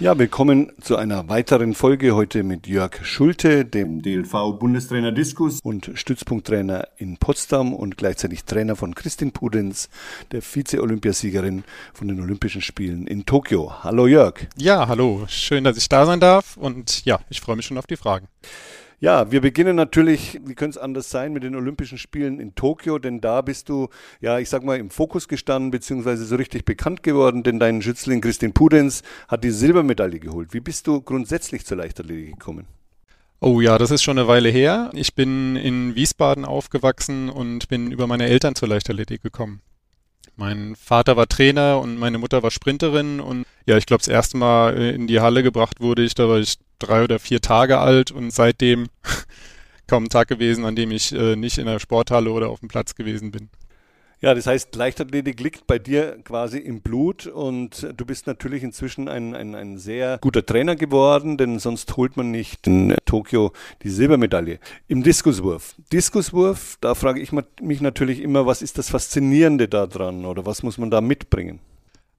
Ja, willkommen zu einer weiteren Folge heute mit Jörg Schulte, dem DLV-Bundestrainer Diskus und Stützpunkttrainer in Potsdam und gleichzeitig Trainer von Christine Pudenz, der Vize-Olympiasiegerin von den Olympischen Spielen in Tokio. Hallo Jörg. Ja, hallo. Schön, dass ich da sein darf und ja, ich freue mich schon auf die Fragen. Ja, wir beginnen natürlich, wie könnte es anders sein, mit den Olympischen Spielen in Tokio, denn da bist du, ja, ich sag mal, im Fokus gestanden, beziehungsweise so richtig bekannt geworden, denn dein Schützling Christine Pudenz hat die Silbermedaille geholt. Wie bist du grundsätzlich zur Leichtathletik gekommen? Oh ja, das ist schon eine Weile her. Ich bin in Wiesbaden aufgewachsen und bin über meine Eltern zur Leichtathletik gekommen. Mein Vater war Trainer und meine Mutter war Sprinterin und ja, ich glaube, das erste Mal äh, in die Halle gebracht wurde ich, da war ich drei oder vier Tage alt und seitdem kaum ein Tag gewesen, an dem ich äh, nicht in der Sporthalle oder auf dem Platz gewesen bin. Ja, das heißt, Leichtathletik liegt bei dir quasi im Blut und du bist natürlich inzwischen ein, ein, ein sehr guter Trainer geworden, denn sonst holt man nicht in Tokio die Silbermedaille. Im Diskuswurf. Diskuswurf, da frage ich mich natürlich immer, was ist das Faszinierende daran oder was muss man da mitbringen?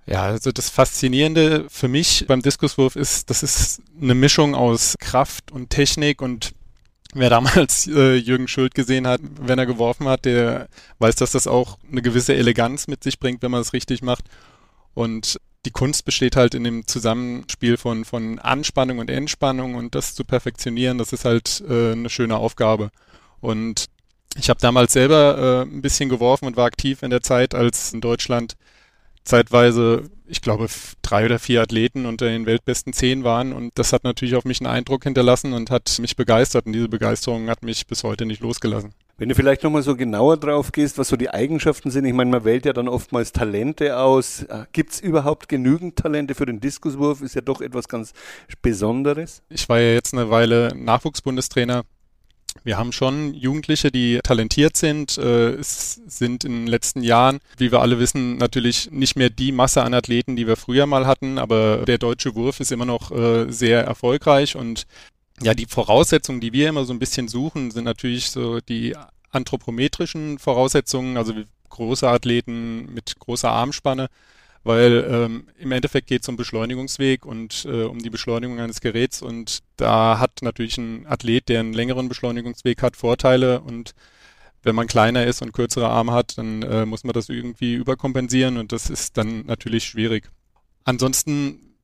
Ja, also das Faszinierende für mich beim Diskuswurf ist, das ist eine Mischung aus Kraft und Technik und wer damals äh, Jürgen Schuld gesehen hat, wenn er geworfen hat, der weiß, dass das auch eine gewisse Eleganz mit sich bringt, wenn man es richtig macht. Und die Kunst besteht halt in dem Zusammenspiel von, von Anspannung und Entspannung und das zu perfektionieren, das ist halt äh, eine schöne Aufgabe. Und ich habe damals selber äh, ein bisschen geworfen und war aktiv in der Zeit, als in Deutschland zeitweise, ich glaube, drei oder vier Athleten unter den weltbesten zehn waren. Und das hat natürlich auf mich einen Eindruck hinterlassen und hat mich begeistert. Und diese Begeisterung hat mich bis heute nicht losgelassen. Wenn du vielleicht nochmal so genauer drauf gehst, was so die Eigenschaften sind, ich meine, man wählt ja dann oftmals Talente aus. Äh, Gibt es überhaupt genügend Talente für den Diskuswurf? Ist ja doch etwas ganz Besonderes. Ich war ja jetzt eine Weile Nachwuchsbundestrainer wir haben schon Jugendliche, die talentiert sind. Äh, es sind in den letzten Jahren, wie wir alle wissen, natürlich nicht mehr die Masse an Athleten, die wir früher mal hatten, aber der deutsche Wurf ist immer noch äh, sehr erfolgreich und ja, die Voraussetzungen, die wir immer so ein bisschen suchen, sind natürlich so die anthropometrischen Voraussetzungen, also große Athleten mit großer Armspanne weil ähm, im Endeffekt geht es um Beschleunigungsweg und äh, um die Beschleunigung eines Geräts. Und da hat natürlich ein Athlet, der einen längeren Beschleunigungsweg hat, Vorteile. Und wenn man kleiner ist und kürzere Arme hat, dann äh, muss man das irgendwie überkompensieren. Und das ist dann natürlich schwierig. Ansonsten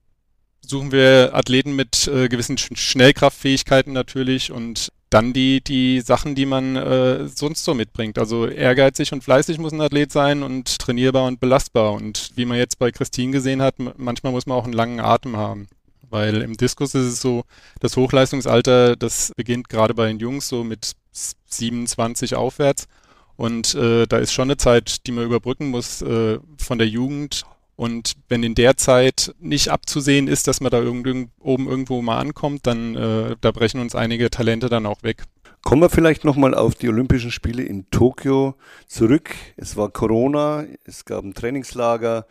suchen wir Athleten mit äh, gewissen Schnellkraftfähigkeiten natürlich. Und dann die, die Sachen, die man äh, sonst so mitbringt. Also ehrgeizig und fleißig muss ein Athlet sein und trainierbar und belastbar. Und wie man jetzt bei Christine gesehen hat, manchmal muss man auch einen langen Atem haben. Weil im Diskus ist es so, das Hochleistungsalter, das beginnt gerade bei den Jungs so mit 27 aufwärts. Und äh, da ist schon eine Zeit, die man überbrücken muss äh, von der Jugend und wenn in der Zeit nicht abzusehen ist, dass man da irgend, oben irgendwo mal ankommt, dann äh, da brechen uns einige Talente dann auch weg. Kommen wir vielleicht nochmal auf die Olympischen Spiele in Tokio zurück. Es war Corona, es gab ein Trainingslager.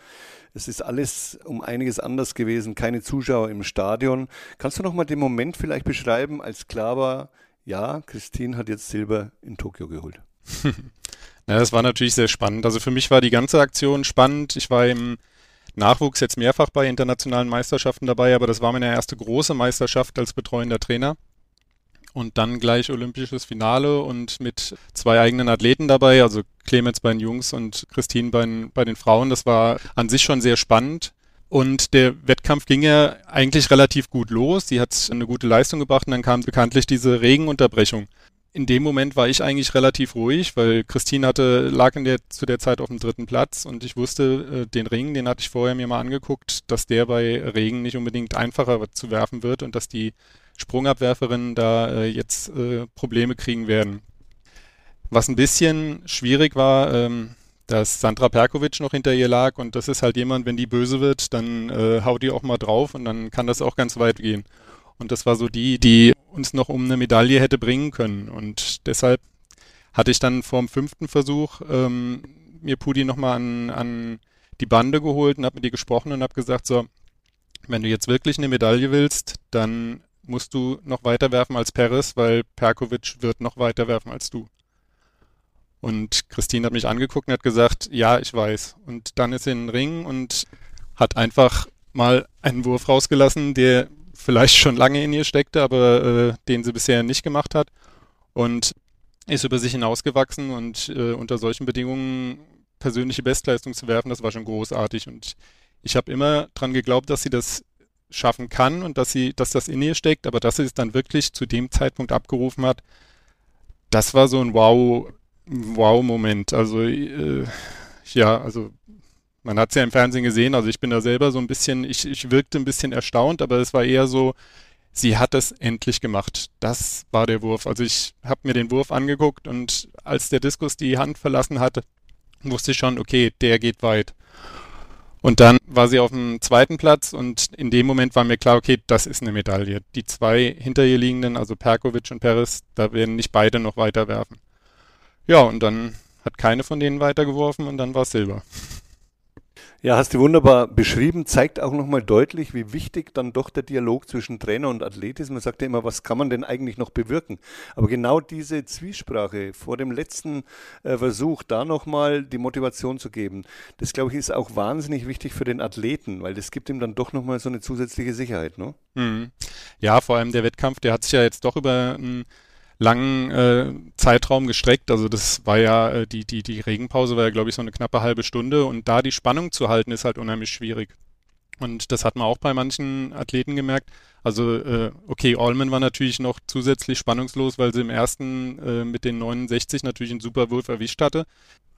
Es ist alles um einiges anders gewesen, keine Zuschauer im Stadion. Kannst du nochmal den Moment vielleicht beschreiben, als klar war, ja, Christine hat jetzt Silber in Tokio geholt? ja, das war natürlich sehr spannend. Also für mich war die ganze Aktion spannend. Ich war im Nachwuchs jetzt mehrfach bei internationalen Meisterschaften dabei, aber das war meine erste große Meisterschaft als betreuender Trainer. Und dann gleich olympisches Finale und mit zwei eigenen Athleten dabei, also Clemens bei den Jungs und Christine bei den, bei den Frauen. Das war an sich schon sehr spannend. Und der Wettkampf ging ja eigentlich relativ gut los. Sie hat eine gute Leistung gebracht und dann kam bekanntlich diese Regenunterbrechung in dem Moment war ich eigentlich relativ ruhig, weil Christine hatte, lag in der, zu der Zeit auf dem dritten Platz und ich wusste, äh, den Ring, den hatte ich vorher mir mal angeguckt, dass der bei Regen nicht unbedingt einfacher zu werfen wird und dass die Sprungabwerferinnen da äh, jetzt äh, Probleme kriegen werden. Was ein bisschen schwierig war, ähm, dass Sandra Perkovic noch hinter ihr lag und das ist halt jemand, wenn die böse wird, dann äh, haut die auch mal drauf und dann kann das auch ganz weit gehen. Und das war so die, die uns noch um eine Medaille hätte bringen können. Und deshalb hatte ich dann vor dem fünften Versuch ähm, mir Pudi nochmal an, an die Bande geholt und habe mit ihr gesprochen und habe gesagt, so, wenn du jetzt wirklich eine Medaille willst, dann musst du noch weiter werfen als Peres, weil Perkovic wird noch weiter werfen als du. Und Christine hat mich angeguckt und hat gesagt, ja, ich weiß. Und dann ist sie in den Ring und hat einfach mal einen Wurf rausgelassen, der vielleicht schon lange in ihr steckte, aber äh, den sie bisher nicht gemacht hat. Und ist über sich hinausgewachsen und äh, unter solchen Bedingungen persönliche Bestleistung zu werfen, das war schon großartig. Und ich habe immer dran geglaubt, dass sie das schaffen kann und dass sie, dass das in ihr steckt, aber dass sie es dann wirklich zu dem Zeitpunkt abgerufen hat, das war so ein Wow, Wow-Moment. Also äh, ja, also man hat es ja im Fernsehen gesehen, also ich bin da selber so ein bisschen, ich, ich wirkte ein bisschen erstaunt, aber es war eher so, sie hat es endlich gemacht. Das war der Wurf. Also ich habe mir den Wurf angeguckt und als der Diskus die Hand verlassen hatte, wusste ich schon, okay, der geht weit. Und dann war sie auf dem zweiten Platz und in dem Moment war mir klar, okay, das ist eine Medaille. Die zwei hinter ihr liegenden, also Perkovic und Peres, da werden nicht beide noch weiter werfen. Ja, und dann hat keine von denen weitergeworfen und dann war es Silber. Ja, hast du wunderbar beschrieben, zeigt auch nochmal deutlich, wie wichtig dann doch der Dialog zwischen Trainer und Athlet ist. Man sagt ja immer, was kann man denn eigentlich noch bewirken? Aber genau diese Zwiesprache vor dem letzten äh, Versuch, da nochmal die Motivation zu geben, das glaube ich ist auch wahnsinnig wichtig für den Athleten, weil das gibt ihm dann doch nochmal so eine zusätzliche Sicherheit. Ne? Mhm. Ja, vor allem der Wettkampf, der hat sich ja jetzt doch über ein langen äh, Zeitraum gestreckt. Also das war ja, äh, die, die, die Regenpause war ja, glaube ich, so eine knappe halbe Stunde und da die Spannung zu halten, ist halt unheimlich schwierig. Und das hat man auch bei manchen Athleten gemerkt. Also, äh, okay, Allman war natürlich noch zusätzlich spannungslos, weil sie im ersten äh, mit den 69 natürlich einen super Wurf erwischt hatte.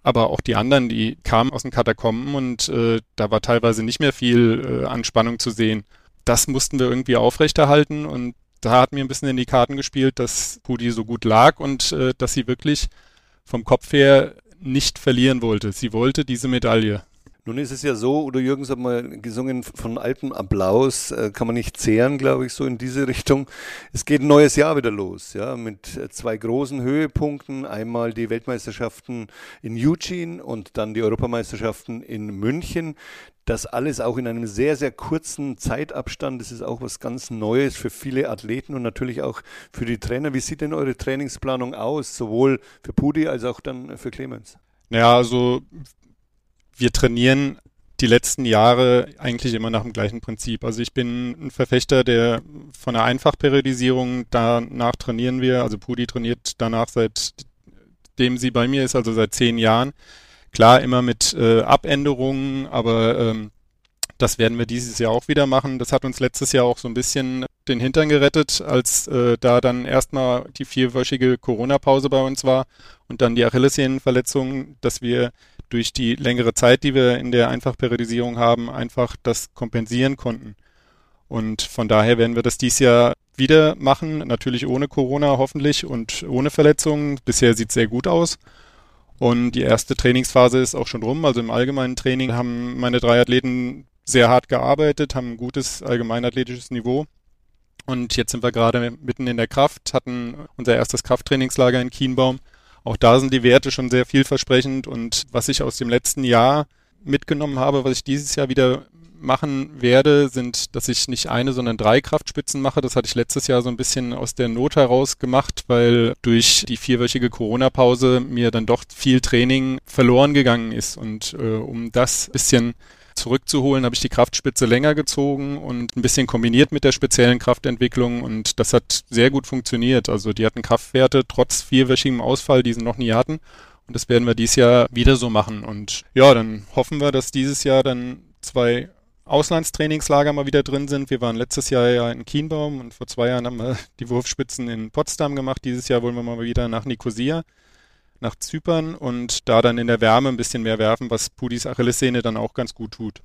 Aber auch die anderen, die kamen aus den Katakomben und äh, da war teilweise nicht mehr viel äh, an Spannung zu sehen. Das mussten wir irgendwie aufrechterhalten und da hat mir ein bisschen in die Karten gespielt, dass Pudi so gut lag und äh, dass sie wirklich vom Kopf her nicht verlieren wollte. Sie wollte diese Medaille. Nun ist es ja so, oder Jürgens hat mal gesungen, von altem Applaus äh, kann man nicht zehren, glaube ich, so in diese Richtung. Es geht ein neues Jahr wieder los, ja, mit äh, zwei großen Höhepunkten. Einmal die Weltmeisterschaften in Eugene und dann die Europameisterschaften in München. Das alles auch in einem sehr, sehr kurzen Zeitabstand. Das ist auch was ganz Neues für viele Athleten und natürlich auch für die Trainer. Wie sieht denn eure Trainingsplanung aus, sowohl für Pudi als auch dann für Clemens? Naja, also wir trainieren die letzten Jahre eigentlich immer nach dem gleichen Prinzip. Also ich bin ein Verfechter der von der Einfachperiodisierung, danach trainieren wir, also Pudi trainiert danach seitdem sie bei mir ist, also seit zehn Jahren. Klar, immer mit äh, Abänderungen, aber ähm, das werden wir dieses Jahr auch wieder machen. Das hat uns letztes Jahr auch so ein bisschen den Hintern gerettet, als äh, da dann erstmal die vierwöchige Corona-Pause bei uns war und dann die Achillessehnenverletzung, dass wir durch die längere Zeit, die wir in der Einfachperiodisierung haben, einfach das kompensieren konnten. Und von daher werden wir das dieses Jahr wieder machen, natürlich ohne Corona hoffentlich und ohne Verletzungen. Bisher sieht es sehr gut aus. Und die erste Trainingsphase ist auch schon rum. Also im allgemeinen Training haben meine drei Athleten sehr hart gearbeitet, haben ein gutes allgemeinathletisches Niveau. Und jetzt sind wir gerade mitten in der Kraft, hatten unser erstes Krafttrainingslager in Kienbaum. Auch da sind die Werte schon sehr vielversprechend. Und was ich aus dem letzten Jahr mitgenommen habe, was ich dieses Jahr wieder machen werde, sind, dass ich nicht eine, sondern drei Kraftspitzen mache. Das hatte ich letztes Jahr so ein bisschen aus der Not heraus gemacht, weil durch die vierwöchige Corona-Pause mir dann doch viel Training verloren gegangen ist. Und äh, um das bisschen zurückzuholen, habe ich die Kraftspitze länger gezogen und ein bisschen kombiniert mit der speziellen Kraftentwicklung und das hat sehr gut funktioniert. Also die hatten Kraftwerte trotz vierwöchigem Ausfall, die sie noch nie hatten. Und das werden wir dieses Jahr wieder so machen. Und ja, dann hoffen wir, dass dieses Jahr dann zwei Auslandstrainingslager mal wieder drin sind. Wir waren letztes Jahr ja in Kienbaum und vor zwei Jahren haben wir die Wurfspitzen in Potsdam gemacht. Dieses Jahr wollen wir mal wieder nach Nikosia, nach Zypern und da dann in der Wärme ein bisschen mehr werfen, was Pudis Achillessehne dann auch ganz gut tut.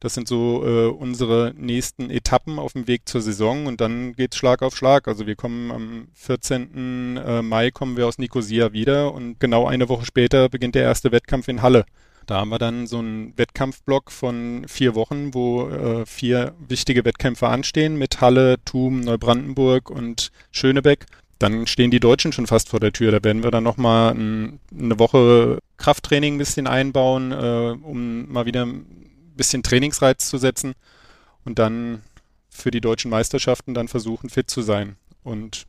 Das sind so äh, unsere nächsten Etappen auf dem Weg zur Saison und dann geht's Schlag auf Schlag. Also wir kommen am 14. Äh, Mai kommen wir aus Nikosia wieder und genau eine Woche später beginnt der erste Wettkampf in Halle. Da haben wir dann so einen Wettkampfblock von vier Wochen, wo äh, vier wichtige Wettkämpfe anstehen mit Halle, Thum, Neubrandenburg und Schönebeck. Dann stehen die Deutschen schon fast vor der Tür. Da werden wir dann nochmal ein, eine Woche Krafttraining ein bisschen einbauen, äh, um mal wieder ein bisschen Trainingsreiz zu setzen. und dann für die deutschen Meisterschaften dann versuchen, fit zu sein. Und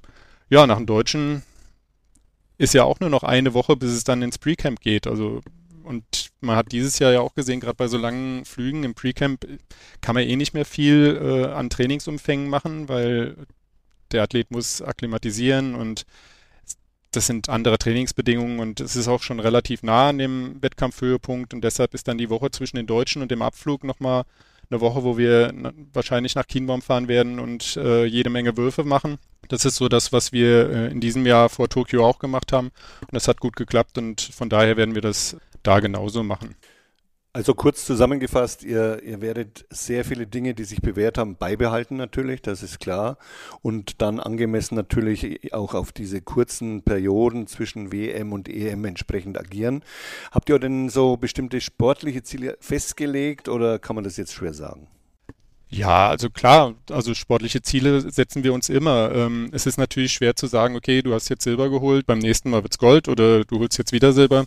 ja, nach dem Deutschen ist ja auch nur noch eine Woche, bis es dann ins Pre-Camp geht. Also und man hat dieses Jahr ja auch gesehen, gerade bei so langen Flügen im Pre-Camp kann man eh nicht mehr viel äh, an Trainingsumfängen machen, weil der Athlet muss akklimatisieren und das sind andere Trainingsbedingungen und es ist auch schon relativ nah an dem Wettkampfhöhepunkt und deshalb ist dann die Woche zwischen den Deutschen und dem Abflug nochmal eine Woche, wo wir wahrscheinlich nach Kienbaum fahren werden und äh, jede Menge Würfe machen. Das ist so das, was wir äh, in diesem Jahr vor Tokio auch gemacht haben und das hat gut geklappt und von daher werden wir das da genauso machen. Also kurz zusammengefasst, ihr, ihr werdet sehr viele Dinge, die sich bewährt haben, beibehalten natürlich, das ist klar. Und dann angemessen natürlich auch auf diese kurzen Perioden zwischen WM und EM entsprechend agieren. Habt ihr denn so bestimmte sportliche Ziele festgelegt oder kann man das jetzt schwer sagen? Ja, also klar, also sportliche Ziele setzen wir uns immer. Ähm, es ist natürlich schwer zu sagen, okay, du hast jetzt Silber geholt, beim nächsten Mal wird's Gold oder du holst jetzt wieder Silber.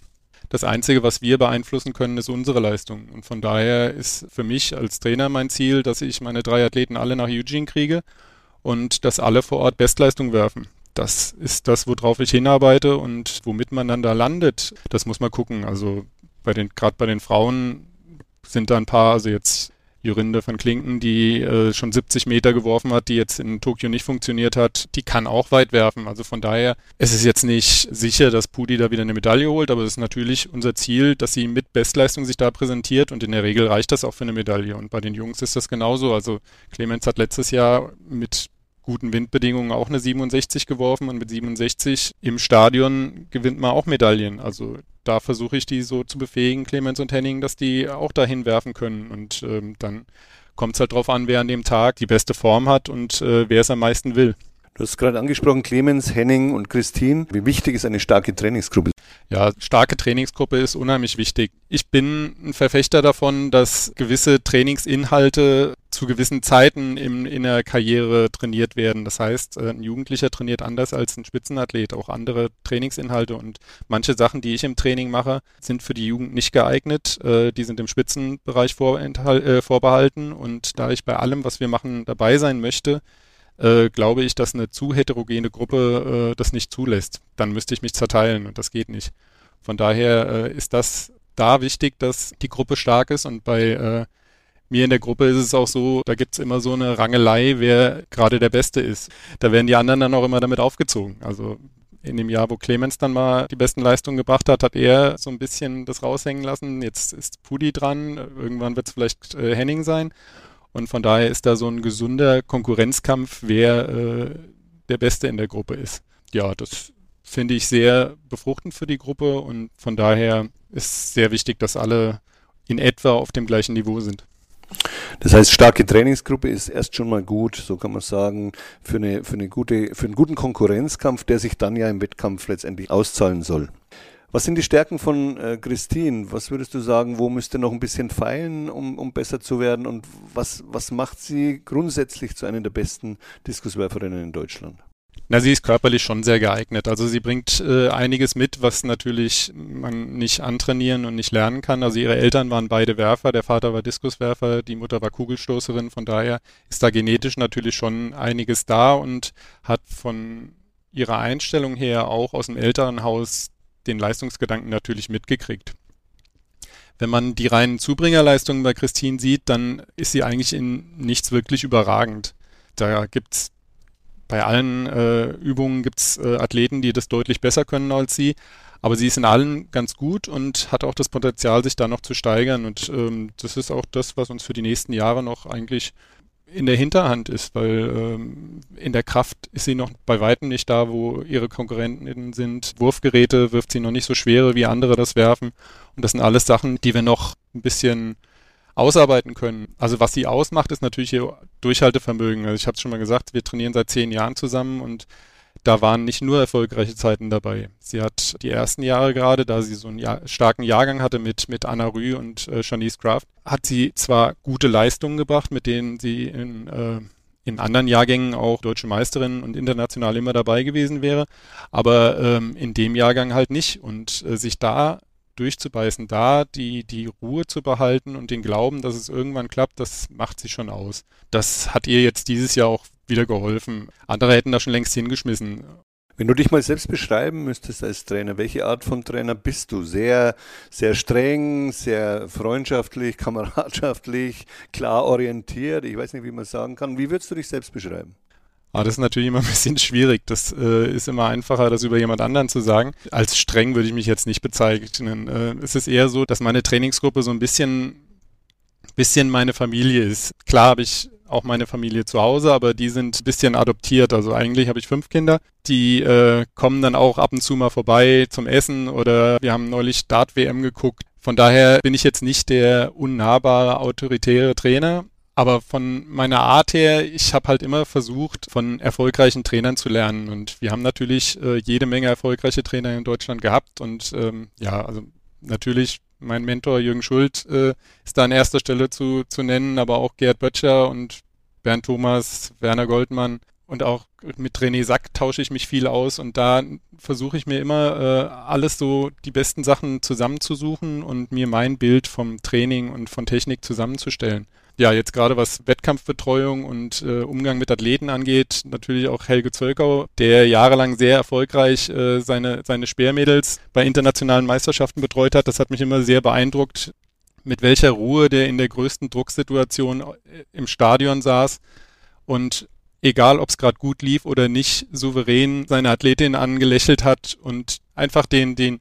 Das Einzige, was wir beeinflussen können, ist unsere Leistung. Und von daher ist für mich als Trainer mein Ziel, dass ich meine drei Athleten alle nach Eugene kriege und dass alle vor Ort Bestleistung werfen. Das ist das, worauf ich hinarbeite und womit man dann da landet. Das muss man gucken. Also bei den, gerade bei den Frauen sind da ein paar, also jetzt Jorinde van Klinken, die äh, schon 70 Meter geworfen hat, die jetzt in Tokio nicht funktioniert hat, die kann auch weit werfen. Also von daher es ist jetzt nicht sicher, dass Pudi da wieder eine Medaille holt, aber es ist natürlich unser Ziel, dass sie mit Bestleistung sich da präsentiert und in der Regel reicht das auch für eine Medaille. Und bei den Jungs ist das genauso. Also Clemens hat letztes Jahr mit guten Windbedingungen auch eine 67 geworfen und mit 67 im Stadion gewinnt man auch Medaillen. Also da versuche ich die so zu befähigen, Clemens und Henning, dass die auch dahin werfen können. Und ähm, dann kommt es halt drauf an, wer an dem Tag die beste Form hat und äh, wer es am meisten will. Du hast gerade angesprochen, Clemens, Henning und Christine. Wie wichtig ist eine starke Trainingsgruppe? Ja, starke Trainingsgruppe ist unheimlich wichtig. Ich bin ein Verfechter davon, dass gewisse Trainingsinhalte zu gewissen Zeiten im, in der Karriere trainiert werden. Das heißt, äh, ein Jugendlicher trainiert anders als ein Spitzenathlet, auch andere Trainingsinhalte und manche Sachen, die ich im Training mache, sind für die Jugend nicht geeignet. Äh, die sind im Spitzenbereich äh, vorbehalten und da ich bei allem, was wir machen, dabei sein möchte, äh, glaube ich, dass eine zu heterogene Gruppe äh, das nicht zulässt. Dann müsste ich mich zerteilen und das geht nicht. Von daher äh, ist das da wichtig, dass die Gruppe stark ist und bei äh, mir in der Gruppe ist es auch so, da gibt's immer so eine Rangelei, wer gerade der Beste ist. Da werden die anderen dann auch immer damit aufgezogen. Also in dem Jahr, wo Clemens dann mal die besten Leistungen gebracht hat, hat er so ein bisschen das raushängen lassen. Jetzt ist Pudi dran, irgendwann wird es vielleicht äh, Henning sein. Und von daher ist da so ein gesunder Konkurrenzkampf, wer äh, der Beste in der Gruppe ist. Ja, das finde ich sehr befruchtend für die Gruppe und von daher ist sehr wichtig, dass alle in etwa auf dem gleichen Niveau sind. Das heißt, starke Trainingsgruppe ist erst schon mal gut, so kann man sagen, für, eine, für, eine gute, für einen guten Konkurrenzkampf, der sich dann ja im Wettkampf letztendlich auszahlen soll. Was sind die Stärken von äh, Christine? Was würdest du sagen, wo müsste noch ein bisschen feilen, um, um besser zu werden? Und was, was macht sie grundsätzlich zu einer der besten Diskuswerferinnen in Deutschland? Na, sie ist körperlich schon sehr geeignet. Also sie bringt äh, einiges mit, was natürlich man nicht antrainieren und nicht lernen kann. Also ihre Eltern waren beide Werfer, der Vater war Diskuswerfer, die Mutter war Kugelstoßerin. Von daher ist da genetisch natürlich schon einiges da und hat von ihrer Einstellung her auch aus dem Elternhaus den Leistungsgedanken natürlich mitgekriegt. Wenn man die reinen Zubringerleistungen bei Christine sieht, dann ist sie eigentlich in nichts wirklich überragend. Da gibt's bei allen äh, Übungen gibt's äh, Athleten, die das deutlich besser können als sie. Aber sie ist in allen ganz gut und hat auch das Potenzial, sich da noch zu steigern. Und ähm, das ist auch das, was uns für die nächsten Jahre noch eigentlich in der Hinterhand ist, weil ähm, in der Kraft ist sie noch bei weitem nicht da, wo ihre Konkurrenten sind. Wurfgeräte wirft sie noch nicht so schwere, wie andere das werfen. Und das sind alles Sachen, die wir noch ein bisschen ausarbeiten können. Also was sie ausmacht, ist natürlich ihr Durchhaltevermögen. Also ich habe es schon mal gesagt, wir trainieren seit zehn Jahren zusammen und da waren nicht nur erfolgreiche Zeiten dabei. Sie hat die ersten Jahre gerade, da sie so einen Jahr, starken Jahrgang hatte mit, mit Anna Rü und äh, Shanice Kraft, hat sie zwar gute Leistungen gebracht, mit denen sie in, äh, in anderen Jahrgängen auch deutsche Meisterin und international immer dabei gewesen wäre, aber ähm, in dem Jahrgang halt nicht. Und äh, sich da durchzubeißen, da die, die Ruhe zu behalten und den Glauben, dass es irgendwann klappt, das macht sie schon aus. Das hat ihr jetzt dieses Jahr auch wieder geholfen. Andere hätten da schon längst hingeschmissen. Wenn du dich mal selbst beschreiben müsstest als Trainer, welche Art von Trainer bist du? Sehr, sehr streng, sehr freundschaftlich, kameradschaftlich, klar orientiert? Ich weiß nicht, wie man sagen kann. Wie würdest du dich selbst beschreiben? Aber ah, das ist natürlich immer ein bisschen schwierig. Das äh, ist immer einfacher, das über jemand anderen zu sagen. Als streng würde ich mich jetzt nicht bezeichnen. Äh, es ist eher so, dass meine Trainingsgruppe so ein bisschen, bisschen meine Familie ist. Klar habe ich auch meine Familie zu Hause, aber die sind ein bisschen adoptiert. Also eigentlich habe ich fünf Kinder. Die äh, kommen dann auch ab und zu mal vorbei zum Essen oder wir haben neulich Dart-WM geguckt. Von daher bin ich jetzt nicht der unnahbare, autoritäre Trainer. Aber von meiner Art her, ich habe halt immer versucht, von erfolgreichen Trainern zu lernen. Und wir haben natürlich äh, jede Menge erfolgreiche Trainer in Deutschland gehabt. Und ähm, ja, also natürlich mein Mentor Jürgen Schuld äh, ist da an erster Stelle zu, zu nennen, aber auch Gerd Böttcher und Bernd Thomas, Werner Goldmann und auch mit René Sack tausche ich mich viel aus und da versuche ich mir immer äh, alles so die besten Sachen zusammenzusuchen und mir mein Bild vom Training und von Technik zusammenzustellen. Ja, jetzt gerade was Wettkampfbetreuung und äh, Umgang mit Athleten angeht, natürlich auch Helge Zölkau, der jahrelang sehr erfolgreich äh, seine, seine Speermädels bei internationalen Meisterschaften betreut hat. Das hat mich immer sehr beeindruckt, mit welcher Ruhe der in der größten Drucksituation äh, im Stadion saß und egal ob es gerade gut lief oder nicht, souverän seine Athletin angelächelt hat und einfach den, den,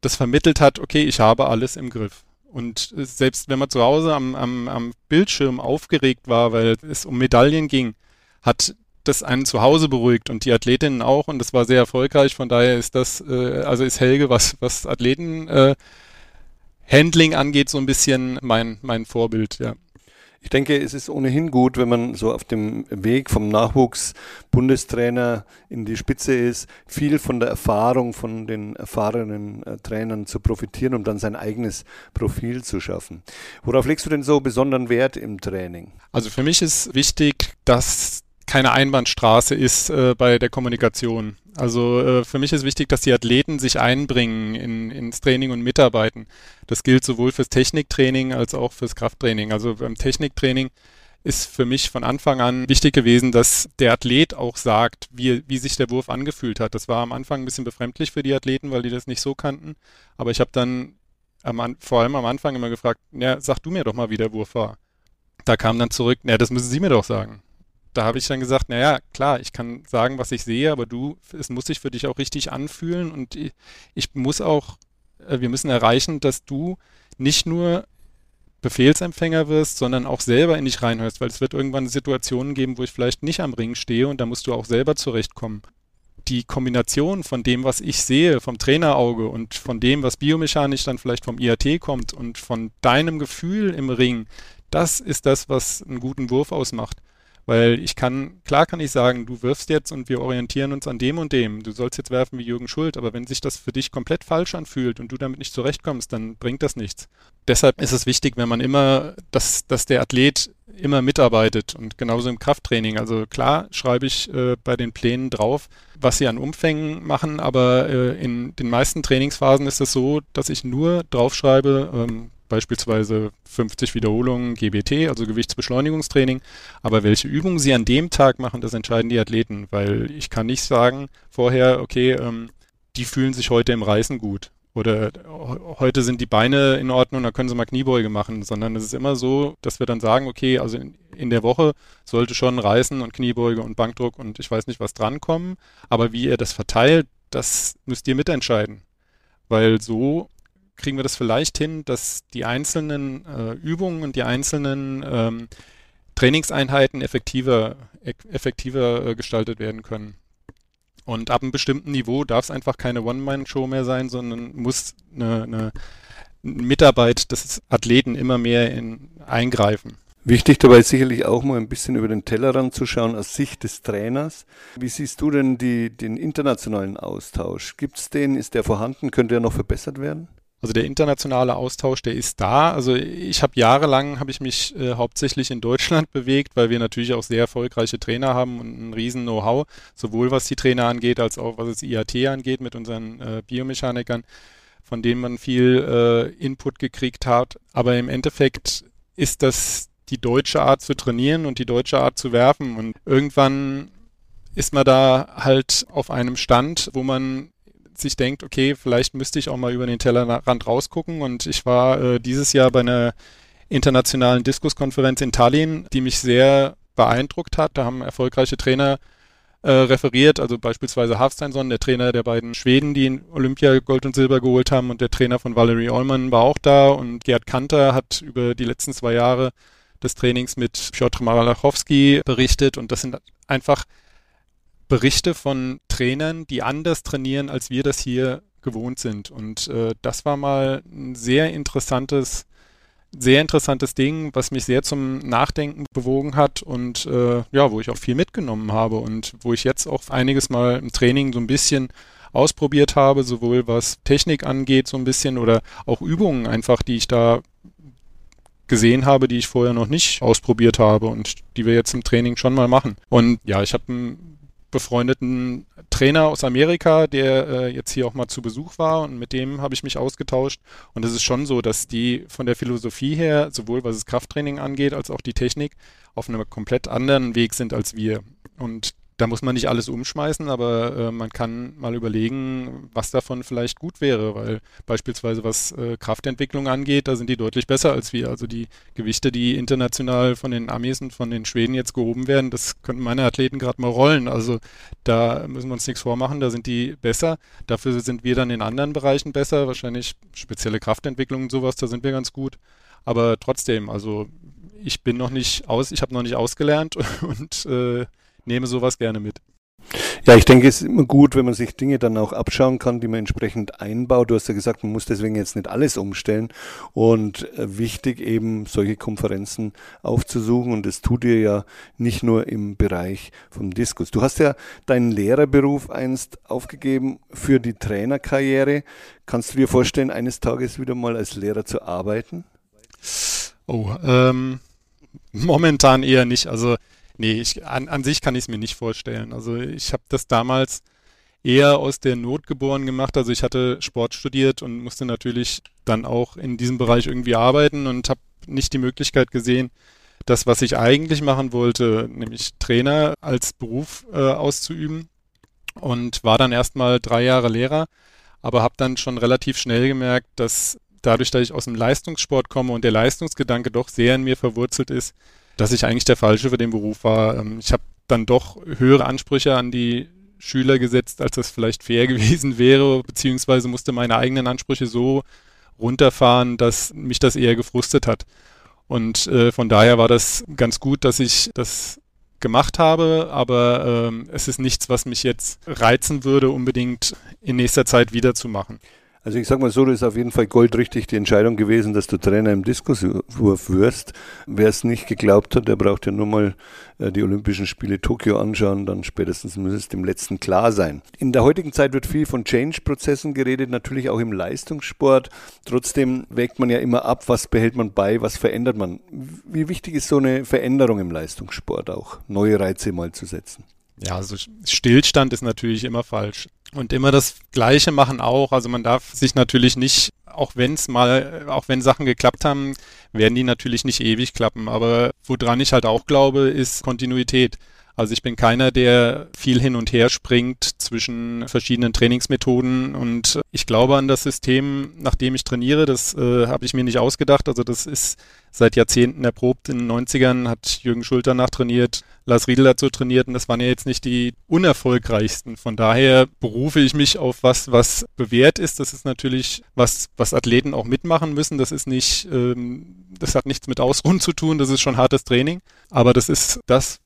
das vermittelt hat, okay, ich habe alles im Griff. Und selbst wenn man zu Hause am, am, am Bildschirm aufgeregt war, weil es um Medaillen ging, hat das einen zu Hause beruhigt und die Athletinnen auch und das war sehr erfolgreich. Von daher ist das, äh, also ist Helge, was, was Athleten äh, Handling angeht, so ein bisschen mein, mein Vorbild, ja. Ich denke, es ist ohnehin gut, wenn man so auf dem Weg vom Nachwuchs-Bundestrainer in die Spitze ist, viel von der Erfahrung von den erfahrenen äh, Trainern zu profitieren, um dann sein eigenes Profil zu schaffen. Worauf legst du denn so besonderen Wert im Training? Also für mich ist wichtig, dass keine Einbahnstraße ist äh, bei der Kommunikation. Also äh, für mich ist wichtig, dass die Athleten sich einbringen in, ins Training und mitarbeiten. Das gilt sowohl fürs Techniktraining als auch fürs Krafttraining. Also beim Techniktraining ist für mich von Anfang an wichtig gewesen, dass der Athlet auch sagt, wie, wie sich der Wurf angefühlt hat. Das war am Anfang ein bisschen befremdlich für die Athleten, weil die das nicht so kannten. Aber ich habe dann am, vor allem am Anfang immer gefragt, ja, sag du mir doch mal, wie der Wurf war. Da kam dann zurück, ja, das müssen Sie mir doch sagen da habe ich dann gesagt, naja, klar, ich kann sagen, was ich sehe, aber du, es muss sich für dich auch richtig anfühlen und ich, muss auch, äh, wir müssen erreichen, dass du nicht nur Befehlsempfänger wirst, sondern auch selber in dich reinhörst, weil es wird irgendwann Situationen geben, wo ich vielleicht nicht am Ring stehe und da musst du auch selber zurechtkommen. Die Kombination von dem, was ich sehe, vom Trainerauge und von dem, was biomechanisch dann vielleicht vom IAT kommt und von deinem Gefühl im Ring, das ist das, was einen guten Wurf ausmacht. Weil ich kann, klar kann ich sagen, du wirfst jetzt und wir orientieren uns an dem und dem. Du sollst jetzt werfen wie Jürgen Schuld, aber wenn sich das für dich komplett falsch anfühlt und du damit nicht zurechtkommst, dann bringt das nichts. Deshalb ist es wichtig, wenn man immer, dass, dass der Athlet immer mitarbeitet und genauso im Krafttraining. Also klar schreibe ich äh, bei den Plänen drauf, was sie an Umfängen machen, aber äh, in den meisten Trainingsphasen ist es so, dass ich nur draufschreibe, ähm, beispielsweise 50 Wiederholungen GBT, also Gewichtsbeschleunigungstraining. Aber welche Übungen sie an dem Tag machen, das entscheiden die Athleten, weil ich kann nicht sagen vorher, okay, ähm, die fühlen sich heute im Reißen gut oder heute sind die Beine in Ordnung, da können sie mal Kniebeuge machen, sondern es ist immer so, dass wir dann sagen, okay, also in, in, der Woche sollte schon Reißen und Kniebeuge und Bankdruck und ich weiß nicht was drankommen, aber wie ihr das verteilt, das müsst ihr mitentscheiden. Weil so kriegen wir das vielleicht hin, dass die einzelnen äh, Übungen und die einzelnen ähm, Trainingseinheiten effektiver, effektiver äh, gestaltet werden können. Und ab einem bestimmten Niveau darf es einfach keine One-Man-Show mehr sein, sondern muss eine, eine Mitarbeit des Athleten immer mehr in, eingreifen. Wichtig dabei ist sicherlich auch mal ein bisschen über den Tellerrand zu schauen aus Sicht des Trainers. Wie siehst du denn die, den internationalen Austausch? Gibt es den? Ist der vorhanden? Könnte er noch verbessert werden? Also der internationale Austausch, der ist da. Also ich habe jahrelang habe ich mich äh, hauptsächlich in Deutschland bewegt, weil wir natürlich auch sehr erfolgreiche Trainer haben und ein riesen Know-how, sowohl was die Trainer angeht, als auch was das IAT angeht mit unseren äh, Biomechanikern. von denen man viel äh, Input gekriegt hat. Aber im Endeffekt ist das die deutsche Art zu trainieren und die deutsche Art zu werfen. Und irgendwann ist man da halt auf einem Stand, wo man sich denkt, okay, vielleicht müsste ich auch mal über den Tellerrand rausgucken. Und ich war äh, dieses Jahr bei einer internationalen Diskuskonferenz in Tallinn, die mich sehr beeindruckt hat. Da haben erfolgreiche Trainer äh, referiert, also beispielsweise Hafsteinsson, der Trainer der beiden Schweden, die in Olympia Gold und Silber geholt haben und der Trainer von Valerie Allman war auch da und Gerd Kanter hat über die letzten zwei Jahre des Trainings mit Piotr Malachowski berichtet und das sind einfach Berichte von Trainern, die anders trainieren, als wir das hier gewohnt sind. Und äh, das war mal ein sehr interessantes sehr interessantes Ding, was mich sehr zum Nachdenken bewogen hat und äh, ja, wo ich auch viel mitgenommen habe und wo ich jetzt auch einiges mal im Training so ein bisschen ausprobiert habe, sowohl was Technik angeht, so ein bisschen oder auch Übungen einfach, die ich da gesehen habe, die ich vorher noch nicht ausprobiert habe und die wir jetzt im Training schon mal machen. Und ja, ich habe einen befreundeten Trainer aus Amerika, der äh, jetzt hier auch mal zu Besuch war und mit dem habe ich mich ausgetauscht. Und es ist schon so, dass die von der Philosophie her, sowohl was das Krafttraining angeht, als auch die Technik, auf einem komplett anderen Weg sind als wir. Und da muss man nicht alles umschmeißen, aber äh, man kann mal überlegen, was davon vielleicht gut wäre, weil beispielsweise was äh, Kraftentwicklung angeht, da sind die deutlich besser als wir. Also die Gewichte, die international von den Amis und von den Schweden jetzt gehoben werden, das könnten meine Athleten gerade mal rollen. Also da müssen wir uns nichts vormachen, da sind die besser. Dafür sind wir dann in anderen Bereichen besser, wahrscheinlich spezielle Kraftentwicklung und sowas, da sind wir ganz gut. Aber trotzdem, also ich bin noch nicht aus, ich habe noch nicht ausgelernt und äh, nehme sowas gerne mit. Ja, ich denke, es ist immer gut, wenn man sich Dinge dann auch abschauen kann, die man entsprechend einbaut. Du hast ja gesagt, man muss deswegen jetzt nicht alles umstellen. Und äh, wichtig eben, solche Konferenzen aufzusuchen. Und das tut ihr ja nicht nur im Bereich vom Diskus. Du hast ja deinen Lehrerberuf einst aufgegeben für die Trainerkarriere. Kannst du dir vorstellen, eines Tages wieder mal als Lehrer zu arbeiten? Oh, ähm, momentan eher nicht. Also Nee, ich, an, an sich kann ich es mir nicht vorstellen. Also ich habe das damals eher aus der Not geboren gemacht. Also ich hatte Sport studiert und musste natürlich dann auch in diesem Bereich irgendwie arbeiten und habe nicht die Möglichkeit gesehen, das, was ich eigentlich machen wollte, nämlich Trainer als Beruf äh, auszuüben und war dann erstmal drei Jahre Lehrer, aber habe dann schon relativ schnell gemerkt, dass dadurch, dass ich aus dem Leistungssport komme und der Leistungsgedanke doch sehr in mir verwurzelt ist, dass ich eigentlich der Falsche für den Beruf war. Ähm, ich habe dann doch höhere Ansprüche an die Schüler gesetzt, als das vielleicht fair gewesen wäre, beziehungsweise musste meine eigenen Ansprüche so runterfahren, dass mich das eher gefrustet hat. Und äh, von daher war das ganz gut, dass ich das gemacht habe, aber ähm, es ist nichts, was mich jetzt reizen würde, unbedingt in nächster Zeit wiederzumachen. Also ich sag mal so, das ist auf jeden Fall goldrichtig die Entscheidung gewesen, dass du Trainer im Diskuswurf wirst. Wer es nicht geglaubt hat, der braucht ja nur mal äh, die Olympischen Spiele Tokio anschauen, dann spätestens muss es dem Letzten klar sein. In der heutigen Zeit wird viel von Change-Prozessen geredet, natürlich auch im Leistungssport. Trotzdem wägt man ja immer ab, was behält man bei, was verändert man. Wie wichtig ist so eine Veränderung im Leistungssport auch, neue Reize mal zu setzen? Ja, also Stillstand ist natürlich immer falsch. Und immer das Gleiche machen auch. Also man darf sich natürlich nicht, auch wenn es mal, auch wenn Sachen geklappt haben, werden die natürlich nicht ewig klappen. Aber woran ich halt auch glaube, ist Kontinuität. Also ich bin keiner, der viel hin und her springt zwischen verschiedenen Trainingsmethoden und ich glaube an das System, nach dem ich trainiere. Das äh, habe ich mir nicht ausgedacht. Also das ist seit Jahrzehnten erprobt. In den 90ern hat Jürgen Schulter nachtrainiert, Lars Riedel dazu trainiert und das waren ja jetzt nicht die unerfolgreichsten. Von daher berufe ich mich auf was, was bewährt ist. Das ist natürlich was, was Athleten auch mitmachen müssen. Das ist nicht, ähm, das hat nichts mit Ausruhen zu tun. Das ist schon hartes Training. Aber das ist das,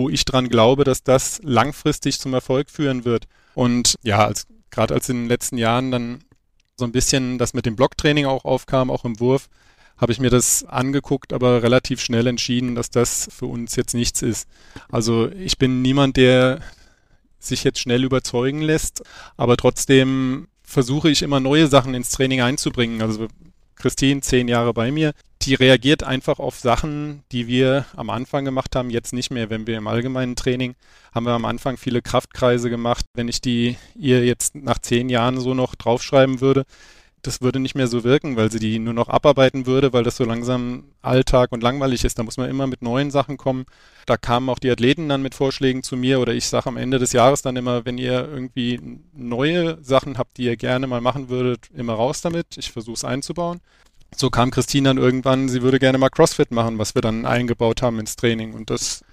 wo ich dran glaube, dass das langfristig zum Erfolg führen wird. Und ja, als, gerade als in den letzten Jahren dann so ein bisschen das mit dem Blocktraining auch aufkam, auch im Wurf, habe ich mir das angeguckt, aber relativ schnell entschieden, dass das für uns jetzt nichts ist. Also ich bin niemand, der sich jetzt schnell überzeugen lässt, aber trotzdem versuche ich immer neue Sachen ins Training einzubringen. Also Christine, zehn Jahre bei mir, die reagiert einfach auf Sachen, die wir am Anfang gemacht haben, jetzt nicht mehr. Wenn wir im allgemeinen Training haben wir am Anfang viele Kraftkreise gemacht. Wenn ich die ihr jetzt nach zehn Jahren so noch draufschreiben würde, das würde nicht mehr so wirken, weil sie die nur noch abarbeiten würde, weil das so langsam Alltag und langweilig ist. Da muss man immer mit neuen Sachen kommen. Da kamen auch die Athleten dann mit Vorschlägen zu mir oder ich sage am Ende des Jahres dann immer, wenn ihr irgendwie neue Sachen habt, die ihr gerne mal machen würdet, immer raus damit. Ich versuche es einzubauen. So kam Christine dann irgendwann, sie würde gerne mal CrossFit machen, was wir dann eingebaut haben ins Training und das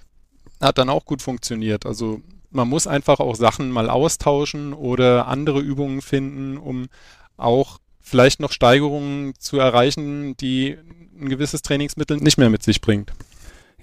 hat dann auch gut funktioniert. Also man muss einfach auch Sachen mal austauschen oder andere Übungen finden, um auch vielleicht noch Steigerungen zu erreichen, die ein gewisses Trainingsmittel nicht mehr mit sich bringt.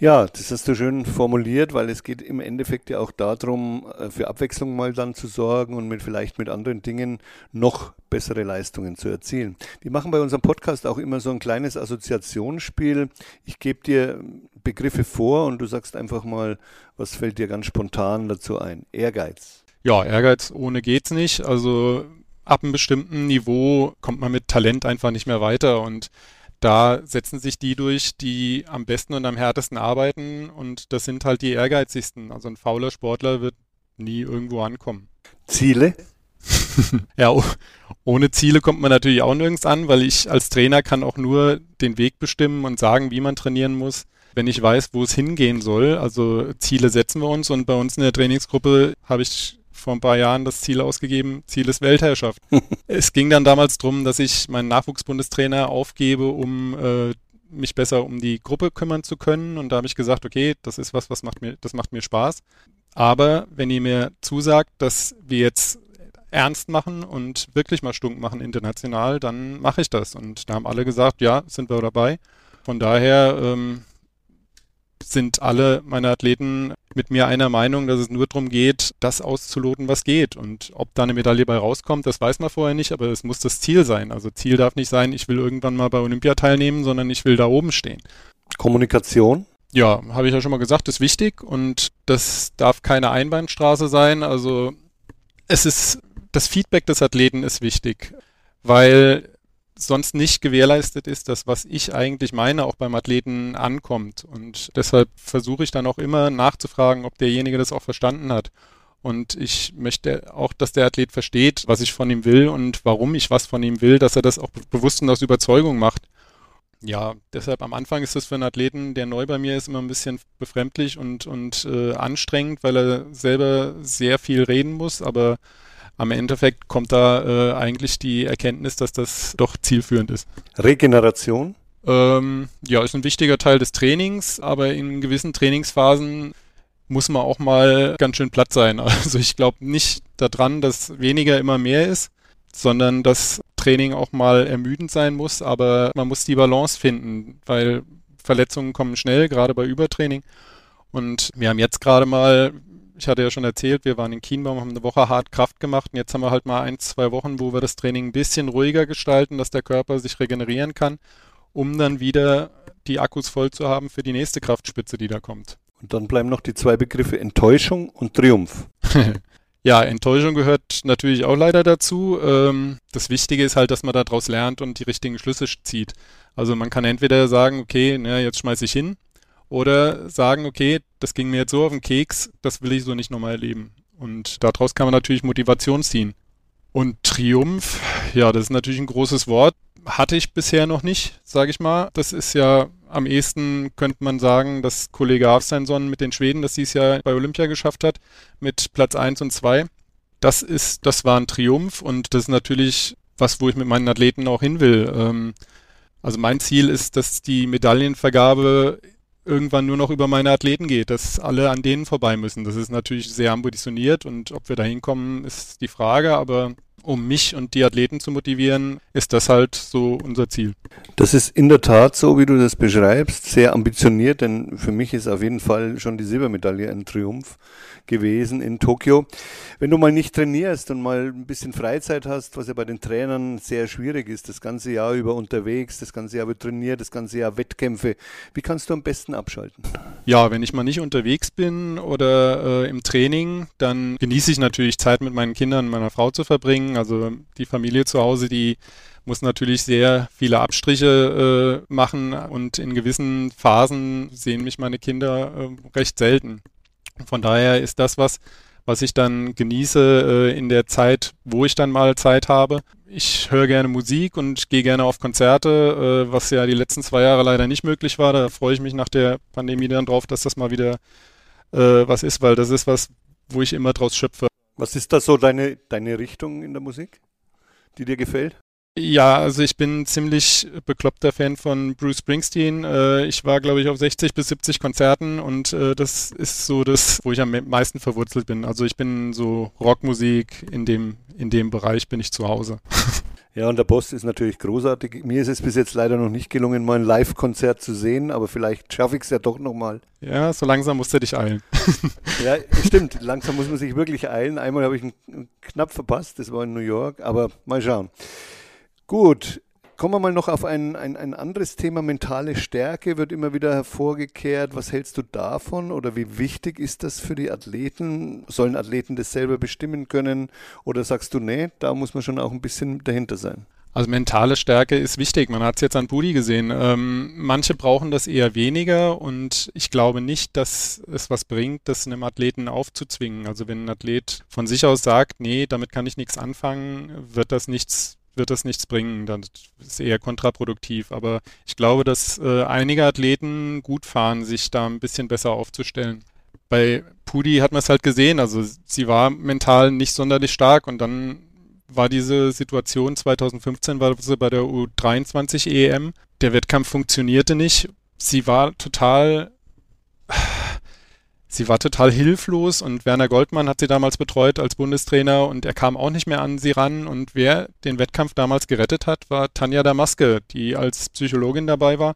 Ja, das hast du schön formuliert, weil es geht im Endeffekt ja auch darum, äh, für Abwechslung mal dann zu sorgen und mit vielleicht mit anderen Dingen noch bessere Leistungen zu erzielen. Wir machen bei unserem Podcast auch immer so ein kleines Assoziationsspiel. Ich gebe dir Begriffe vor und du sagst einfach mal, was fällt dir ganz spontan dazu ein? Ehrgeiz. Ja, Ehrgeiz ohne geht's nicht. Also ab einem bestimmten Niveau kommt man mit Talent einfach nicht mehr weiter und da setzen sich die durch, die am besten und am härtesten arbeiten und das sind halt die ehrgeizigsten. Also ein fauler Sportler wird nie irgendwo ankommen. Ziele? ja, ohne Ziele kommt man natürlich auch nirgends an, weil ich als Trainer kann auch nur den Weg bestimmen und sagen, wie man trainieren muss, wenn ich weiß, wo es hingehen soll. Also Ziele setzen wir uns und bei uns in der Trainingsgruppe habe ich vor ein paar Jahren das Ziel ausgegeben, Ziel ist Weltherrschaft. es ging dann damals darum, dass ich meinen Nachwuchsbundestrainer aufgebe, um äh, mich besser um die Gruppe kümmern zu können. Und da habe ich gesagt, okay, das ist was, was macht mir, das macht mir Spaß. Aber wenn ihr mir zusagt, dass wir jetzt ernst machen und wirklich mal stunk machen international, dann mache ich das. Und da haben alle gesagt, ja, sind wir dabei. Von daher ähm, sind alle meine Athleten mit mir einer Meinung, dass es nur darum geht, das auszuloten, was geht. Und ob da eine Medaille bei rauskommt, das weiß man vorher nicht, aber es muss das Ziel sein. Also Ziel darf nicht sein, ich will irgendwann mal bei Olympia teilnehmen, sondern ich will da oben stehen. Kommunikation? Ja, habe ich ja schon mal gesagt, ist wichtig und das darf keine Einbahnstraße sein. Also es ist, das Feedback des Athleten ist wichtig, weil sonst nicht gewährleistet ist, dass was ich eigentlich meine, auch beim Athleten ankommt. Und deshalb versuche ich dann auch immer nachzufragen, ob derjenige das auch verstanden hat. Und ich möchte auch, dass der Athlet versteht, was ich von ihm will und warum ich was von ihm will, dass er das auch bewusst und aus Überzeugung macht. Ja, deshalb am Anfang ist das für einen Athleten, der neu bei mir ist, immer ein bisschen befremdlich und, und äh, anstrengend, weil er selber sehr viel reden muss, aber am Endeffekt kommt da äh, eigentlich die Erkenntnis, dass das doch zielführend ist. Regeneration? Ähm, ja, ist ein wichtiger Teil des Trainings, aber in gewissen Trainingsphasen muss man auch mal ganz schön platt sein. Also ich glaube nicht daran, dass weniger immer mehr ist, sondern dass Training auch mal ermüdend sein muss, aber man muss die Balance finden, weil Verletzungen kommen schnell, gerade bei Übertraining. Und wir haben jetzt gerade mal ich hatte ja schon erzählt, wir waren in Kienbaum, haben eine Woche hart Kraft gemacht und jetzt haben wir halt mal ein, zwei Wochen, wo wir das Training ein bisschen ruhiger gestalten, dass der Körper sich regenerieren kann, um dann wieder die Akkus voll zu haben für die nächste Kraftspitze, die da kommt. Und dann bleiben noch die zwei Begriffe Enttäuschung und Triumph. ja, Enttäuschung gehört natürlich auch leider dazu. Ähm, das Wichtige ist halt, dass man daraus lernt und die richtigen Schlüsse zieht. Also man kann entweder sagen, okay, na, jetzt schmeiße ich hin, oder sagen, okay, das ging mir jetzt so auf den Keks, das will ich so nicht nochmal erleben. Und daraus kann man natürlich Motivation ziehen. Und Triumph, ja, das ist natürlich ein großes Wort. Hatte ich bisher noch nicht, sage ich mal. Das ist ja am ehesten, könnte man sagen, dass Kollege Hafsteinsson mit den Schweden das dieses Jahr bei Olympia geschafft hat, mit Platz 1 und 2. Das ist, das war ein Triumph und das ist natürlich was, wo ich mit meinen Athleten auch hin will. Ähm, also mein Ziel ist, dass die Medaillenvergabe irgendwann nur noch über meine Athleten geht, dass alle an denen vorbei müssen. Das ist natürlich sehr ambitioniert und ob wir da hinkommen, ist die Frage, aber um mich und die Athleten zu motivieren, ist das halt so unser Ziel. Das ist in der Tat so, wie du das beschreibst, sehr ambitioniert, denn für mich ist auf jeden Fall schon die Silbermedaille ein Triumph gewesen in Tokio. Wenn du mal nicht trainierst und mal ein bisschen Freizeit hast, was ja bei den Trainern sehr schwierig ist, das ganze Jahr über unterwegs, das ganze Jahr über trainiert, das ganze Jahr Wettkämpfe, wie kannst du am besten abschalten? Ja, wenn ich mal nicht unterwegs bin oder äh, im Training, dann genieße ich natürlich Zeit mit meinen Kindern und meiner Frau zu verbringen. Also die Familie zu Hause, die muss natürlich sehr viele Abstriche äh, machen und in gewissen Phasen sehen mich meine Kinder äh, recht selten. Von daher ist das was, was ich dann genieße äh, in der Zeit, wo ich dann mal Zeit habe. ich höre gerne Musik und gehe gerne auf Konzerte, äh, was ja die letzten zwei Jahre leider nicht möglich war. Da freue ich mich nach der Pandemie dann drauf, dass das mal wieder äh, was ist, weil das ist was, wo ich immer draus schöpfe. Was ist da so deine, deine Richtung in der Musik, die dir gefällt? Ja, also ich bin ziemlich bekloppter Fan von Bruce Springsteen. Äh, ich war, glaube ich, auf 60 bis 70 Konzerten und äh, das ist so das, wo ich am meisten verwurzelt bin. Also ich bin so Rockmusik, in dem, in dem Bereich bin ich zu Hause. Ja, und der Boss ist natürlich großartig. Mir ist es bis jetzt leider noch nicht gelungen, mal ein Live-Konzert zu sehen, aber vielleicht schaffe ich es ja doch nochmal. Ja, so langsam musst du dich eilen. ja, stimmt. Langsam muss man sich wirklich eilen. Einmal habe ich ihn knapp verpasst, das war in New York, aber mal schauen. Gut, kommen wir mal noch auf ein, ein, ein anderes Thema. Mentale Stärke wird immer wieder hervorgekehrt. Was hältst du davon oder wie wichtig ist das für die Athleten? Sollen Athleten das selber bestimmen können oder sagst du, nee, da muss man schon auch ein bisschen dahinter sein? Also mentale Stärke ist wichtig. Man hat es jetzt an Budi gesehen. Ähm, manche brauchen das eher weniger und ich glaube nicht, dass es was bringt, das einem Athleten aufzuzwingen. Also wenn ein Athlet von sich aus sagt, nee, damit kann ich nichts anfangen, wird das nichts wird das nichts bringen. Das ist eher kontraproduktiv. Aber ich glaube, dass äh, einige Athleten gut fahren, sich da ein bisschen besser aufzustellen. Bei Pudi hat man es halt gesehen, also sie war mental nicht sonderlich stark und dann war diese Situation 2015 war sie bei der U23 EM. Der Wettkampf funktionierte nicht. Sie war total sie war total hilflos und Werner Goldmann hat sie damals betreut als Bundestrainer und er kam auch nicht mehr an sie ran. Und wer den Wettkampf damals gerettet hat, war Tanja Damaske, die als Psychologin dabei war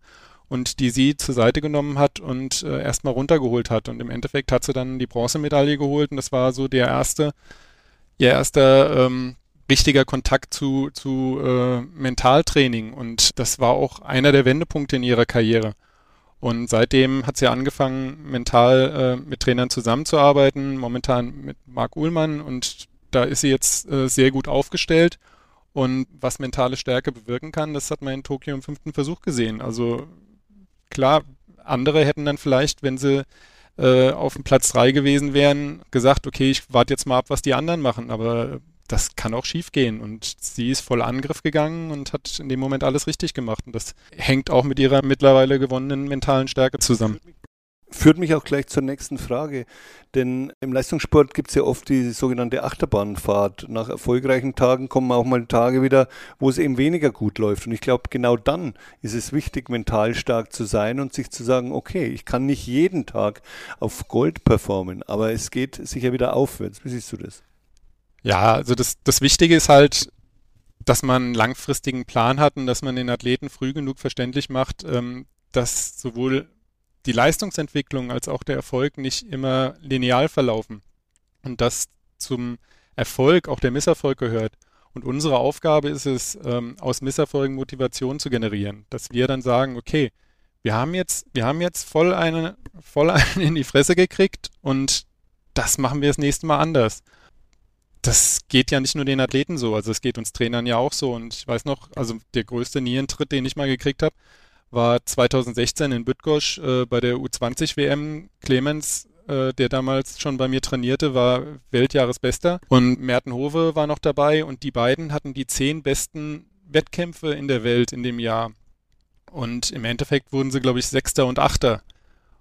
und die sie zur Seite genommen hat und äh, erstmal runtergeholt hat. Und im Endeffekt hat sie dann die Bronzemedaille geholt und das war so der erste, ihr erster ähm, richtiger Kontakt zu, zu äh, Mentaltraining. Und das war auch einer der Wendepunkte in ihrer Karriere. Und seitdem hat sie angefangen, mental äh, mit Trainern zusammenzuarbeiten, momentan mit Marc Uhlmann und da ist sie jetzt äh, sehr gut aufgestellt. Und was mentale Stärke bewirken kann, das hat man in Tokio im fünften Versuch gesehen. Also klar, andere hätten dann vielleicht, wenn sie äh, auf dem Platz drei gewesen wären, gesagt, okay, ich warte jetzt mal ab, was die anderen machen. Aber das kann auch schief gehen. Und sie ist voll Angriff gegangen und hat in dem Moment alles richtig gemacht. Und das hängt auch mit ihrer mittlerweile gewonnenen mentalen Stärke zusammen. Führt mich auch gleich zur nächsten Frage. Denn im Leistungssport gibt es ja oft die sogenannte Achterbahnfahrt. Nach erfolgreichen Tagen kommen auch mal Tage wieder, wo es eben weniger gut läuft. Und ich glaube, genau dann ist es wichtig, mental stark zu sein und sich zu sagen, okay, ich kann nicht jeden Tag auf Gold performen, aber es geht sicher wieder aufwärts. Wie siehst du das? Ja, also das, das Wichtige ist halt, dass man einen langfristigen Plan hat und dass man den Athleten früh genug verständlich macht, ähm, dass sowohl die Leistungsentwicklung als auch der Erfolg nicht immer lineal verlaufen und dass zum Erfolg auch der Misserfolg gehört. Und unsere Aufgabe ist es, ähm, aus Misserfolgen Motivation zu generieren, dass wir dann sagen, okay, wir haben jetzt, wir haben jetzt voll eine, voll einen in die Fresse gekriegt und das machen wir das nächste Mal anders das geht ja nicht nur den Athleten so, also es geht uns Trainern ja auch so. Und ich weiß noch, also der größte Nierentritt, den ich mal gekriegt habe, war 2016 in Bütgosch äh, bei der U20 WM. Clemens, äh, der damals schon bei mir trainierte, war Weltjahresbester und Merten Hove war noch dabei und die beiden hatten die zehn besten Wettkämpfe in der Welt in dem Jahr. Und im Endeffekt wurden sie, glaube ich, Sechster und Achter.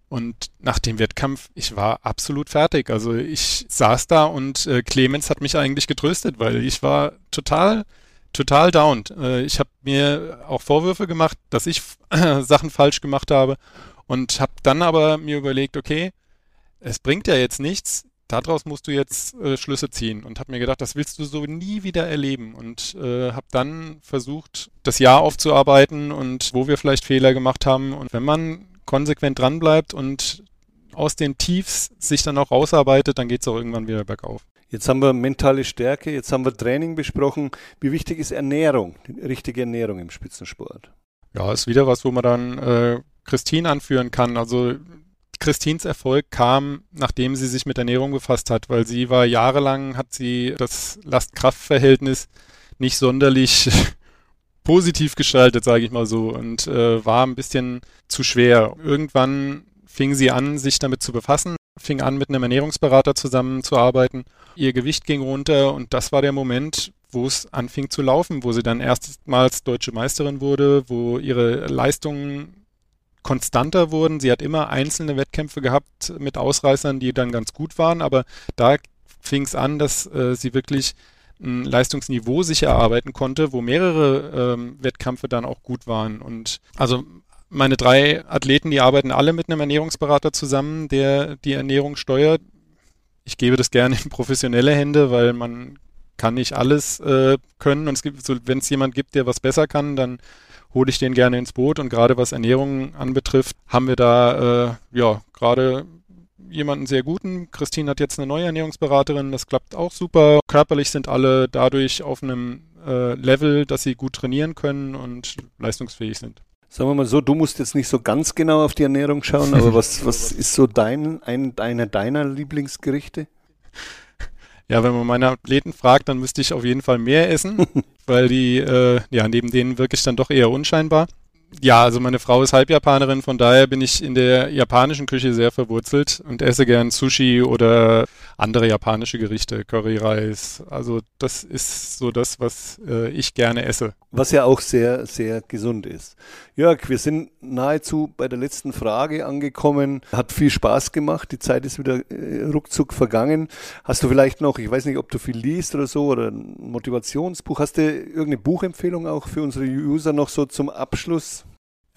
Und nach dem Wettkampf, ich war absolut fertig. Also ich saß da und äh, Clemens hat mich eigentlich getröstet, weil ich war total, total down. Äh, ich habe mir auch Vorwürfe gemacht, dass ich äh, Sachen falsch gemacht habe und habe dann aber mir überlegt, okay, es bringt ja jetzt nichts. Daraus musst du jetzt äh, Schlüsse ziehen und habe mir gedacht, das willst du so nie wieder erleben und äh, habe dann versucht, das Jahr aufzuarbeiten und wo wir vielleicht Fehler gemacht haben. Und wenn man konsequent dranbleibt und aus den Tiefs sich dann auch rausarbeitet, dann geht es auch irgendwann wieder bergauf. Jetzt haben wir mentale Stärke, jetzt haben wir Training besprochen. Wie wichtig ist Ernährung, die richtige Ernährung im Spitzensport? Ja, ist wieder was, wo man dann äh, Christine anführen kann. Also Christins Erfolg kam, nachdem sie sich mit Ernährung befasst hat, weil sie war jahrelang, hat sie das Last-Kraft-Verhältnis nicht sonderlich positiv gestaltet, sage ich mal so, und äh, war ein bisschen zu schwer. Irgendwann fing sie an, sich damit zu befassen, fing an, mit einem Ernährungsberater zusammenzuarbeiten ihr Gewicht ging runter und das war der Moment, wo es anfing zu laufen, wo sie dann erstmals deutsche Meisterin wurde, wo ihre Leistungen konstanter wurden. Sie hat immer einzelne Wettkämpfe gehabt mit Ausreißern, die dann ganz gut waren, aber da fing es an, dass äh, sie wirklich ein Leistungsniveau sich erarbeiten konnte, wo mehrere ähm, Wettkämpfe dann auch gut waren. Und also meine drei Athleten, die arbeiten alle mit einem Ernährungsberater zusammen, der die Ernährung steuert. Ich gebe das gerne in professionelle Hände, weil man kann nicht alles äh, können. Und es so, wenn es jemand gibt, der was besser kann, dann hole ich den gerne ins Boot. Und gerade was Ernährung anbetrifft, haben wir da äh, ja gerade jemanden sehr guten. Christine hat jetzt eine neue Ernährungsberaterin, das klappt auch super. Körperlich sind alle dadurch auf einem äh, Level, dass sie gut trainieren können und leistungsfähig sind. Sagen wir mal so, du musst jetzt nicht so ganz genau auf die Ernährung schauen, aber was, was ist so dein, ein, einer deiner Lieblingsgerichte? Ja, wenn man meine Athleten fragt, dann müsste ich auf jeden Fall mehr essen, weil die, äh, ja, neben denen wirklich dann doch eher unscheinbar. Ja, also meine Frau ist Halbjapanerin, von daher bin ich in der japanischen Küche sehr verwurzelt und esse gern Sushi oder andere japanische Gerichte, Curryreis. Also das ist so das, was äh, ich gerne esse. Was ja auch sehr, sehr gesund ist. Jörg, wir sind nahezu bei der letzten Frage angekommen. Hat viel Spaß gemacht. Die Zeit ist wieder äh, ruckzuck vergangen. Hast du vielleicht noch, ich weiß nicht, ob du viel liest oder so, oder ein Motivationsbuch. Hast du irgendeine Buchempfehlung auch für unsere User noch so zum Abschluss?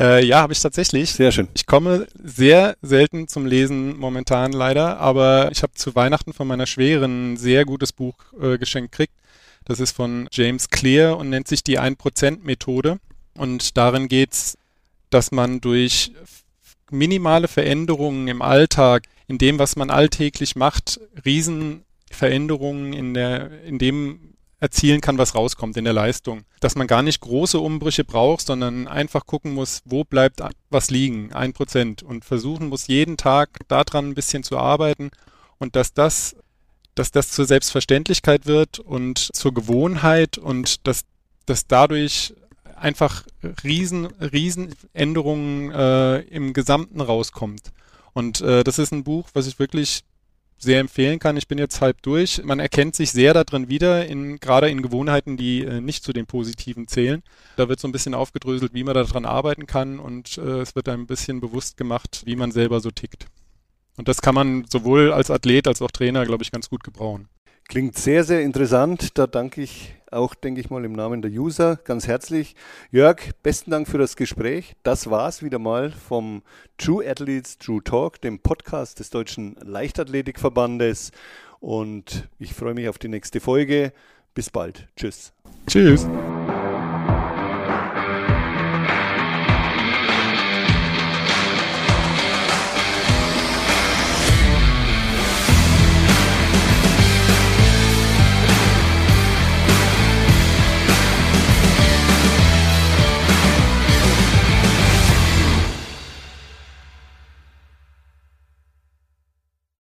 Äh, ja, habe ich tatsächlich. Sehr schön. Ich komme sehr selten zum Lesen momentan leider, aber ich habe zu Weihnachten von meiner Schweren ein sehr gutes Buch äh, geschenkt gekriegt. Das ist von James Clear und nennt sich die 1%-Methode. Und darin geht's, dass man durch minimale Veränderungen im Alltag, in dem, was man alltäglich macht, Riesenveränderungen in der, in dem erzielen kann, was rauskommt in der Leistung. Dass man gar nicht große Umbrüche braucht, sondern einfach gucken muss, wo bleibt was liegen, ein Prozent und versuchen muss, jeden Tag daran ein bisschen zu arbeiten und dass das, dass das zur Selbstverständlichkeit wird und zur Gewohnheit und dass, dass dadurch einfach riesen, riesen Änderungen äh, im Gesamten rauskommt. Und äh, das ist ein Buch, was ich wirklich sehr empfehlen kann. Ich bin jetzt halb durch. Man erkennt sich sehr darin wieder, in, gerade in Gewohnheiten, die äh, nicht zu den positiven zählen. Da wird so ein bisschen aufgedröselt, wie man daran arbeiten kann und äh, es wird ein bisschen bewusst gemacht, wie man selber so tickt. Und das kann man sowohl als Athlet als auch Trainer, glaube ich, ganz gut gebrauchen. Klingt sehr, sehr interessant. Da danke ich auch, denke ich mal, im Namen der User ganz herzlich. Jörg, besten Dank für das Gespräch. Das war's wieder mal vom True Athletes True Talk, dem Podcast des Deutschen Leichtathletikverbandes. Und ich freue mich auf die nächste Folge. Bis bald. Tschüss. Tschüss.